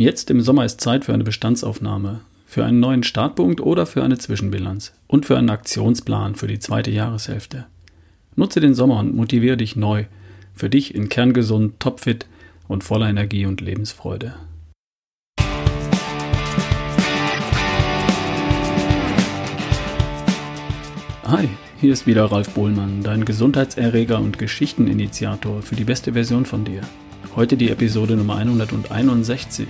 Jetzt im Sommer ist Zeit für eine Bestandsaufnahme, für einen neuen Startpunkt oder für eine Zwischenbilanz und für einen Aktionsplan für die zweite Jahreshälfte. Nutze den Sommer und motiviere dich neu, für dich in kerngesund, topfit und voller Energie und Lebensfreude. Hi, hier ist wieder Ralf Bohlmann, dein Gesundheitserreger und Geschichteninitiator für die beste Version von dir. Heute die Episode Nummer 161.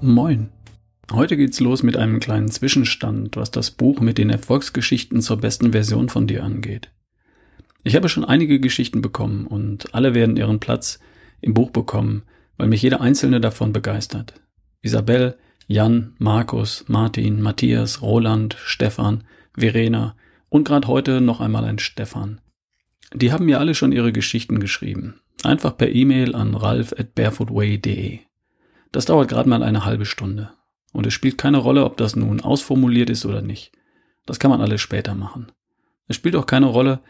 Moin. Heute geht's los mit einem kleinen Zwischenstand, was das Buch mit den Erfolgsgeschichten zur besten Version von dir angeht. Ich habe schon einige Geschichten bekommen und alle werden ihren Platz im Buch bekommen, weil mich jede einzelne davon begeistert. Isabel, Jan, Markus, Martin, Matthias, Roland, Stefan, Verena und gerade heute noch einmal ein Stefan. Die haben mir alle schon ihre Geschichten geschrieben. Einfach per E-Mail an ralf at barefootway.de. Das dauert gerade mal eine halbe Stunde. Und es spielt keine Rolle, ob das nun ausformuliert ist oder nicht. Das kann man alles später machen. Es spielt auch keine Rolle,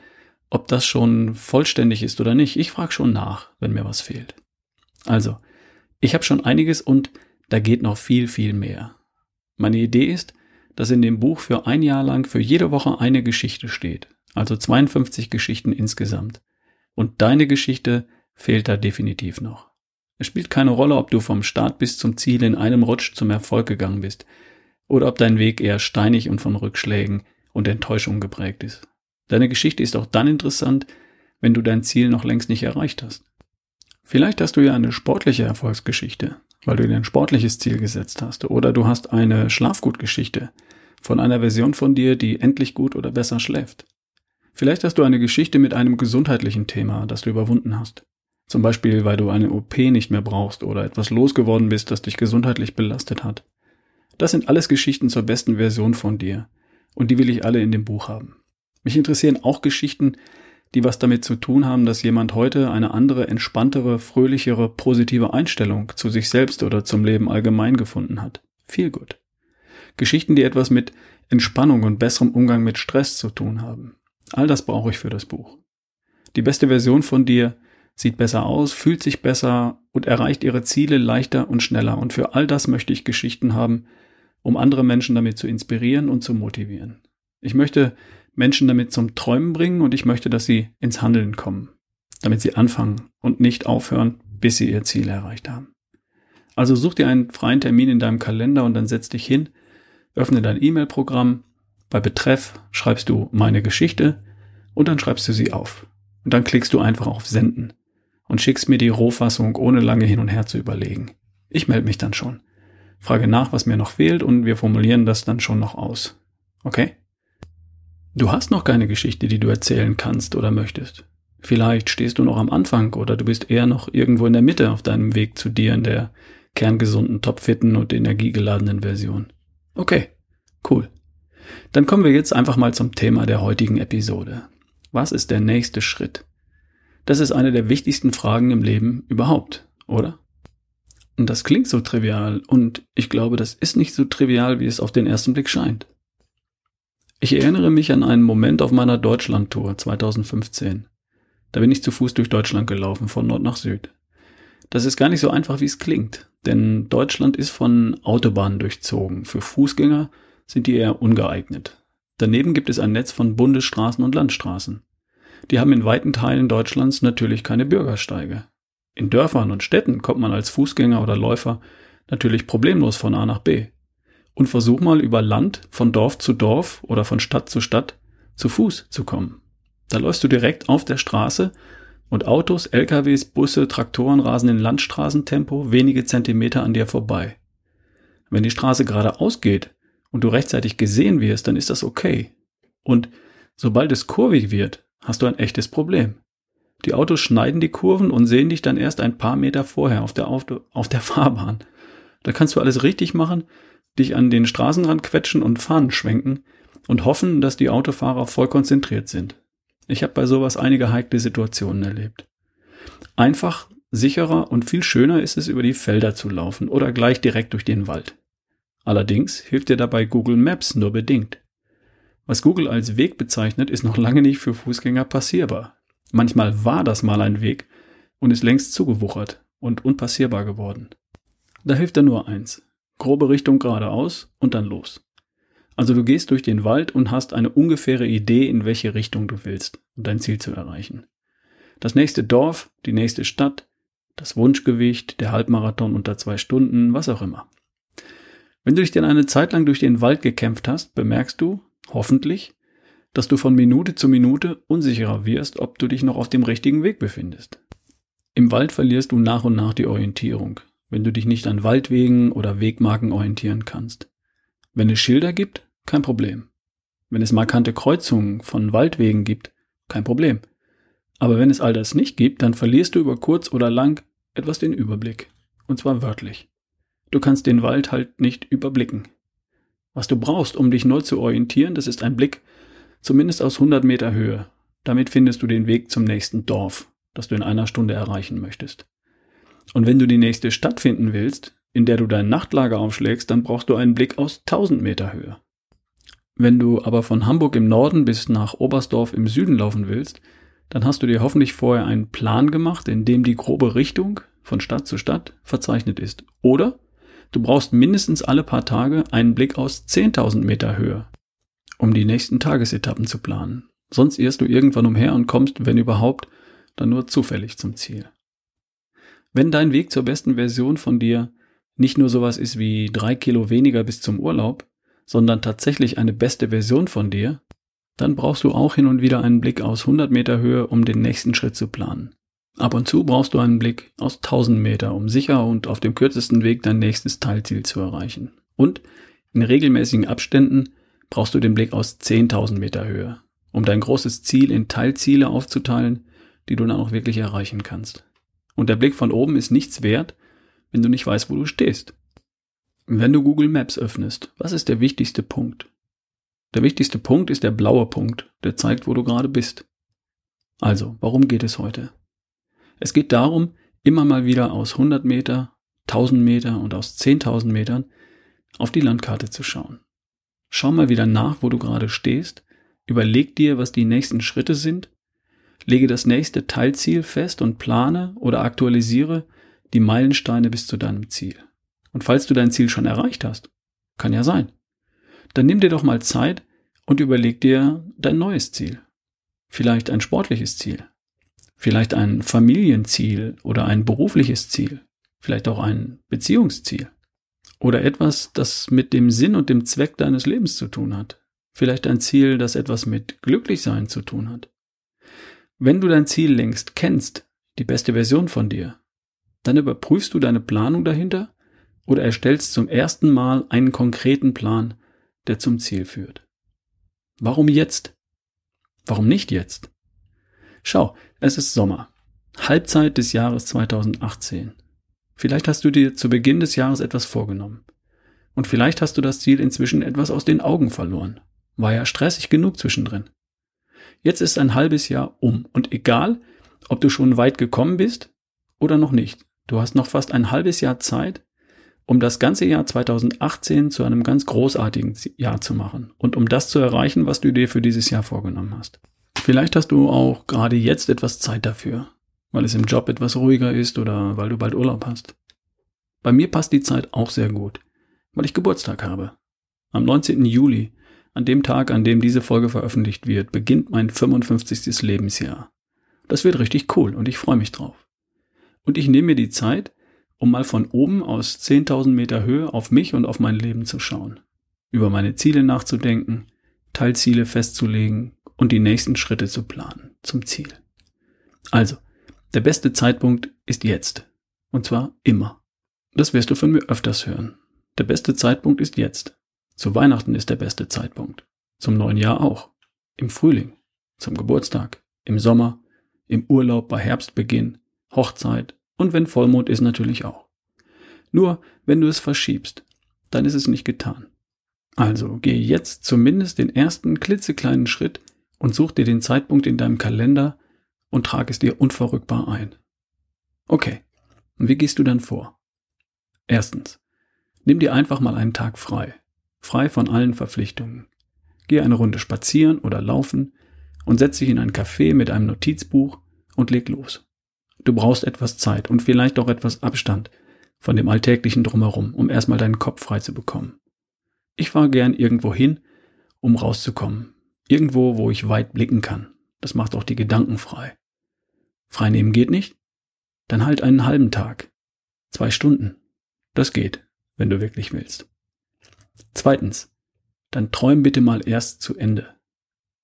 ob das schon vollständig ist oder nicht. Ich frage schon nach, wenn mir was fehlt. Also, ich habe schon einiges und da geht noch viel, viel mehr. Meine Idee ist, dass in dem Buch für ein Jahr lang für jede Woche eine Geschichte steht, also 52 Geschichten insgesamt. Und deine Geschichte fehlt da definitiv noch. Es spielt keine Rolle, ob du vom Start bis zum Ziel in einem Rutsch zum Erfolg gegangen bist, oder ob dein Weg eher steinig und von Rückschlägen und Enttäuschungen geprägt ist. Deine Geschichte ist auch dann interessant, wenn du dein Ziel noch längst nicht erreicht hast. Vielleicht hast du ja eine sportliche Erfolgsgeschichte, weil du dir ein sportliches Ziel gesetzt hast. Oder du hast eine Schlafgutgeschichte von einer Version von dir, die endlich gut oder besser schläft. Vielleicht hast du eine Geschichte mit einem gesundheitlichen Thema, das du überwunden hast. Zum Beispiel, weil du eine OP nicht mehr brauchst oder etwas losgeworden bist, das dich gesundheitlich belastet hat. Das sind alles Geschichten zur besten Version von dir. Und die will ich alle in dem Buch haben. Mich interessieren auch Geschichten, die was damit zu tun haben, dass jemand heute eine andere, entspanntere, fröhlichere, positive Einstellung zu sich selbst oder zum Leben allgemein gefunden hat. Viel gut. Geschichten, die etwas mit Entspannung und besserem Umgang mit Stress zu tun haben. All das brauche ich für das Buch. Die beste Version von dir sieht besser aus, fühlt sich besser und erreicht ihre Ziele leichter und schneller. Und für all das möchte ich Geschichten haben, um andere Menschen damit zu inspirieren und zu motivieren. Ich möchte Menschen damit zum Träumen bringen und ich möchte, dass sie ins Handeln kommen, damit sie anfangen und nicht aufhören, bis sie ihr Ziel erreicht haben. Also such dir einen freien Termin in deinem Kalender und dann setz dich hin, öffne dein E-Mail-Programm, bei Betreff schreibst du meine Geschichte und dann schreibst du sie auf. Und dann klickst du einfach auf Senden und schickst mir die Rohfassung, ohne lange hin und her zu überlegen. Ich melde mich dann schon. Frage nach, was mir noch fehlt und wir formulieren das dann schon noch aus. Okay? Du hast noch keine Geschichte, die du erzählen kannst oder möchtest. Vielleicht stehst du noch am Anfang oder du bist eher noch irgendwo in der Mitte auf deinem Weg zu dir in der kerngesunden, topfitten und energiegeladenen Version. Okay, cool. Dann kommen wir jetzt einfach mal zum Thema der heutigen Episode. Was ist der nächste Schritt? Das ist eine der wichtigsten Fragen im Leben überhaupt, oder? Und das klingt so trivial und ich glaube, das ist nicht so trivial, wie es auf den ersten Blick scheint. Ich erinnere mich an einen Moment auf meiner Deutschlandtour 2015. Da bin ich zu Fuß durch Deutschland gelaufen, von Nord nach Süd. Das ist gar nicht so einfach, wie es klingt, denn Deutschland ist von Autobahnen durchzogen. Für Fußgänger sind die eher ungeeignet. Daneben gibt es ein Netz von Bundesstraßen und Landstraßen. Die haben in weiten Teilen Deutschlands natürlich keine Bürgersteige. In Dörfern und Städten kommt man als Fußgänger oder Läufer natürlich problemlos von A nach B und versuch mal über Land von Dorf zu Dorf oder von Stadt zu Stadt zu Fuß zu kommen. Da läufst du direkt auf der Straße und Autos, LKWs, Busse, Traktoren rasen in Landstraßentempo wenige Zentimeter an dir vorbei. Wenn die Straße geradeaus geht und du rechtzeitig gesehen wirst, dann ist das okay. Und sobald es kurvig wird, hast du ein echtes Problem. Die Autos schneiden die Kurven und sehen dich dann erst ein paar Meter vorher auf der, auf, auf der Fahrbahn. Da kannst du alles richtig machen, dich an den Straßenrand quetschen und Fahnen schwenken und hoffen, dass die Autofahrer voll konzentriert sind. Ich habe bei sowas einige heikle Situationen erlebt. Einfach, sicherer und viel schöner ist es, über die Felder zu laufen oder gleich direkt durch den Wald. Allerdings hilft dir dabei Google Maps nur bedingt. Was Google als Weg bezeichnet, ist noch lange nicht für Fußgänger passierbar. Manchmal war das mal ein Weg und ist längst zugewuchert und unpassierbar geworden. Da hilft dann nur eins. Grobe Richtung geradeaus und dann los. Also du gehst durch den Wald und hast eine ungefähre Idee, in welche Richtung du willst, um dein Ziel zu erreichen. Das nächste Dorf, die nächste Stadt, das Wunschgewicht, der Halbmarathon unter zwei Stunden, was auch immer. Wenn du dich denn eine Zeit lang durch den Wald gekämpft hast, bemerkst du, hoffentlich, dass du von Minute zu Minute unsicherer wirst, ob du dich noch auf dem richtigen Weg befindest. Im Wald verlierst du nach und nach die Orientierung, wenn du dich nicht an Waldwegen oder Wegmarken orientieren kannst. Wenn es Schilder gibt, kein Problem. Wenn es markante Kreuzungen von Waldwegen gibt, kein Problem. Aber wenn es all das nicht gibt, dann verlierst du über kurz oder lang etwas den Überblick. Und zwar wörtlich. Du kannst den Wald halt nicht überblicken. Was du brauchst, um dich neu zu orientieren, das ist ein Blick zumindest aus 100 Meter Höhe. Damit findest du den Weg zum nächsten Dorf, das du in einer Stunde erreichen möchtest. Und wenn du die nächste Stadt finden willst, in der du dein Nachtlager aufschlägst, dann brauchst du einen Blick aus 1000 Meter Höhe. Wenn du aber von Hamburg im Norden bis nach Oberstdorf im Süden laufen willst, dann hast du dir hoffentlich vorher einen Plan gemacht, in dem die grobe Richtung von Stadt zu Stadt verzeichnet ist. Oder du brauchst mindestens alle paar Tage einen Blick aus 10.000 Meter Höhe, um die nächsten Tagesetappen zu planen. Sonst irrst du irgendwann umher und kommst, wenn überhaupt, dann nur zufällig zum Ziel. Wenn dein Weg zur besten Version von dir nicht nur sowas ist wie drei Kilo weniger bis zum Urlaub, sondern tatsächlich eine beste Version von dir, dann brauchst du auch hin und wieder einen Blick aus 100 Meter Höhe, um den nächsten Schritt zu planen. Ab und zu brauchst du einen Blick aus 1000 Meter, um sicher und auf dem kürzesten Weg dein nächstes Teilziel zu erreichen. Und in regelmäßigen Abständen brauchst du den Blick aus 10.000 Meter Höhe, um dein großes Ziel in Teilziele aufzuteilen, die du dann auch wirklich erreichen kannst. Und der Blick von oben ist nichts wert, wenn du nicht weißt, wo du stehst. Wenn du Google Maps öffnest, was ist der wichtigste Punkt? Der wichtigste Punkt ist der blaue Punkt, der zeigt, wo du gerade bist. Also, warum geht es heute? Es geht darum, immer mal wieder aus 100 Meter, 1000 Meter und aus 10.000 Metern auf die Landkarte zu schauen. Schau mal wieder nach, wo du gerade stehst, überleg dir, was die nächsten Schritte sind, lege das nächste Teilziel fest und plane oder aktualisiere die Meilensteine bis zu deinem Ziel. Und falls du dein Ziel schon erreicht hast, kann ja sein, dann nimm dir doch mal Zeit und überleg dir dein neues Ziel. Vielleicht ein sportliches Ziel. Vielleicht ein Familienziel oder ein berufliches Ziel. Vielleicht auch ein Beziehungsziel. Oder etwas, das mit dem Sinn und dem Zweck deines Lebens zu tun hat. Vielleicht ein Ziel, das etwas mit Glücklichsein zu tun hat. Wenn du dein Ziel längst kennst, die beste Version von dir, dann überprüfst du deine Planung dahinter oder erstellst zum ersten Mal einen konkreten Plan, der zum Ziel führt. Warum jetzt? Warum nicht jetzt? Schau, es ist Sommer. Halbzeit des Jahres 2018. Vielleicht hast du dir zu Beginn des Jahres etwas vorgenommen. Und vielleicht hast du das Ziel inzwischen etwas aus den Augen verloren. War ja stressig genug zwischendrin. Jetzt ist ein halbes Jahr um und egal, ob du schon weit gekommen bist oder noch nicht, du hast noch fast ein halbes Jahr Zeit, um das ganze Jahr 2018 zu einem ganz großartigen Jahr zu machen und um das zu erreichen, was du dir für dieses Jahr vorgenommen hast. Vielleicht hast du auch gerade jetzt etwas Zeit dafür, weil es im Job etwas ruhiger ist oder weil du bald Urlaub hast. Bei mir passt die Zeit auch sehr gut, weil ich Geburtstag habe. Am 19. Juli, an dem Tag, an dem diese Folge veröffentlicht wird, beginnt mein 55. Lebensjahr. Das wird richtig cool und ich freue mich drauf. Und ich nehme mir die Zeit, um mal von oben aus 10.000 Meter Höhe auf mich und auf mein Leben zu schauen, über meine Ziele nachzudenken, Teilziele festzulegen und die nächsten Schritte zu planen zum Ziel. Also, der beste Zeitpunkt ist jetzt. Und zwar immer. Das wirst du von mir öfters hören. Der beste Zeitpunkt ist jetzt. Zu Weihnachten ist der beste Zeitpunkt. Zum neuen Jahr auch. Im Frühling. Zum Geburtstag. Im Sommer. Im Urlaub bei Herbstbeginn. Hochzeit. Und wenn Vollmond ist natürlich auch. Nur, wenn du es verschiebst, dann ist es nicht getan. Also gehe jetzt zumindest den ersten klitzekleinen Schritt und such dir den Zeitpunkt in deinem Kalender und trag es dir unverrückbar ein. Okay, und wie gehst du dann vor? Erstens, nimm dir einfach mal einen Tag frei, frei von allen Verpflichtungen. Geh eine Runde spazieren oder laufen und setz dich in ein Café mit einem Notizbuch und leg los. Du brauchst etwas Zeit und vielleicht auch etwas Abstand von dem alltäglichen Drumherum, um erstmal deinen Kopf frei zu bekommen. Ich fahre gern irgendwo hin, um rauszukommen. Irgendwo, wo ich weit blicken kann. Das macht auch die Gedanken frei. Frei nehmen geht nicht? Dann halt einen halben Tag. Zwei Stunden. Das geht, wenn du wirklich willst. Zweitens, dann träum bitte mal erst zu Ende.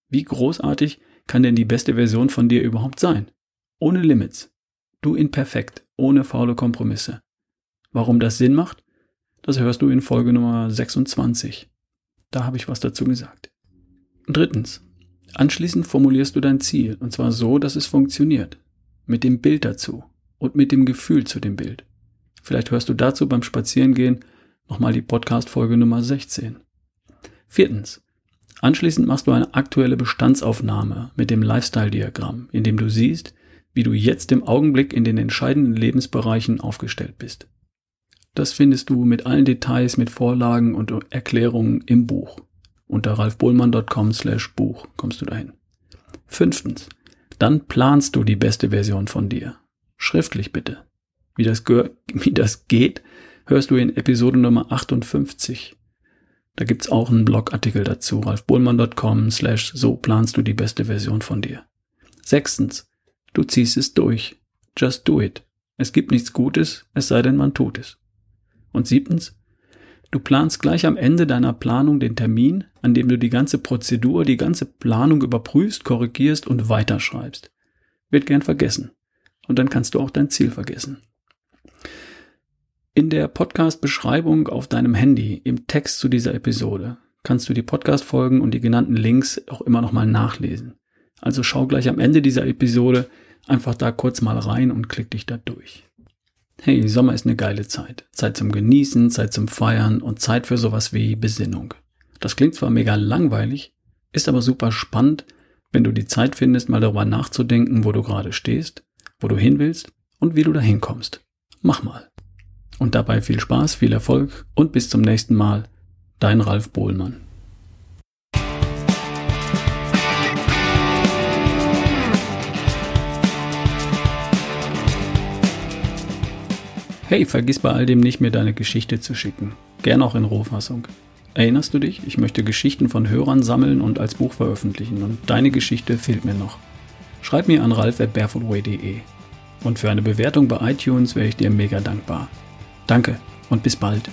Wie großartig kann denn die beste Version von dir überhaupt sein? Ohne Limits. Du in perfekt, ohne faule Kompromisse. Warum das Sinn macht? Das hörst du in Folge Nummer 26. Da habe ich was dazu gesagt. Drittens. Anschließend formulierst du dein Ziel, und zwar so, dass es funktioniert. Mit dem Bild dazu und mit dem Gefühl zu dem Bild. Vielleicht hörst du dazu beim Spazierengehen nochmal die Podcast-Folge Nummer 16. Viertens. Anschließend machst du eine aktuelle Bestandsaufnahme mit dem Lifestyle-Diagramm, in dem du siehst, wie du jetzt im Augenblick in den entscheidenden Lebensbereichen aufgestellt bist. Das findest du mit allen Details, mit Vorlagen und Erklärungen im Buch. Unter ralfbohlmann.com slash Buch kommst du dahin. Fünftens. Dann planst du die beste Version von dir. Schriftlich bitte. Wie das, wie das geht, hörst du in Episode Nummer 58. Da gibt's auch einen Blogartikel dazu, ralfbohlmann.com slash so planst du die beste Version von dir. Sechstens. Du ziehst es durch. Just do it. Es gibt nichts Gutes, es sei denn, man tut es. Und siebtens, du planst gleich am Ende deiner Planung den Termin, an dem du die ganze Prozedur, die ganze Planung überprüfst, korrigierst und weiterschreibst. Wird gern vergessen. Und dann kannst du auch dein Ziel vergessen. In der Podcast-Beschreibung auf deinem Handy, im Text zu dieser Episode, kannst du die Podcast-Folgen und die genannten Links auch immer nochmal nachlesen. Also schau gleich am Ende dieser Episode einfach da kurz mal rein und klick dich da durch. Hey, Sommer ist eine geile Zeit. Zeit zum Genießen, Zeit zum Feiern und Zeit für sowas wie Besinnung. Das klingt zwar mega langweilig, ist aber super spannend, wenn du die Zeit findest, mal darüber nachzudenken, wo du gerade stehst, wo du hin willst und wie du da hinkommst. Mach mal. Und dabei viel Spaß, viel Erfolg und bis zum nächsten Mal. Dein Ralf Bohlmann. Hey, vergiss bei all dem nicht, mir deine Geschichte zu schicken. Gern auch in Rohfassung. Erinnerst du dich? Ich möchte Geschichten von Hörern sammeln und als Buch veröffentlichen und deine Geschichte fehlt mir noch. Schreib mir an ralf.barefootway.de. Und für eine Bewertung bei iTunes wäre ich dir mega dankbar. Danke und bis bald.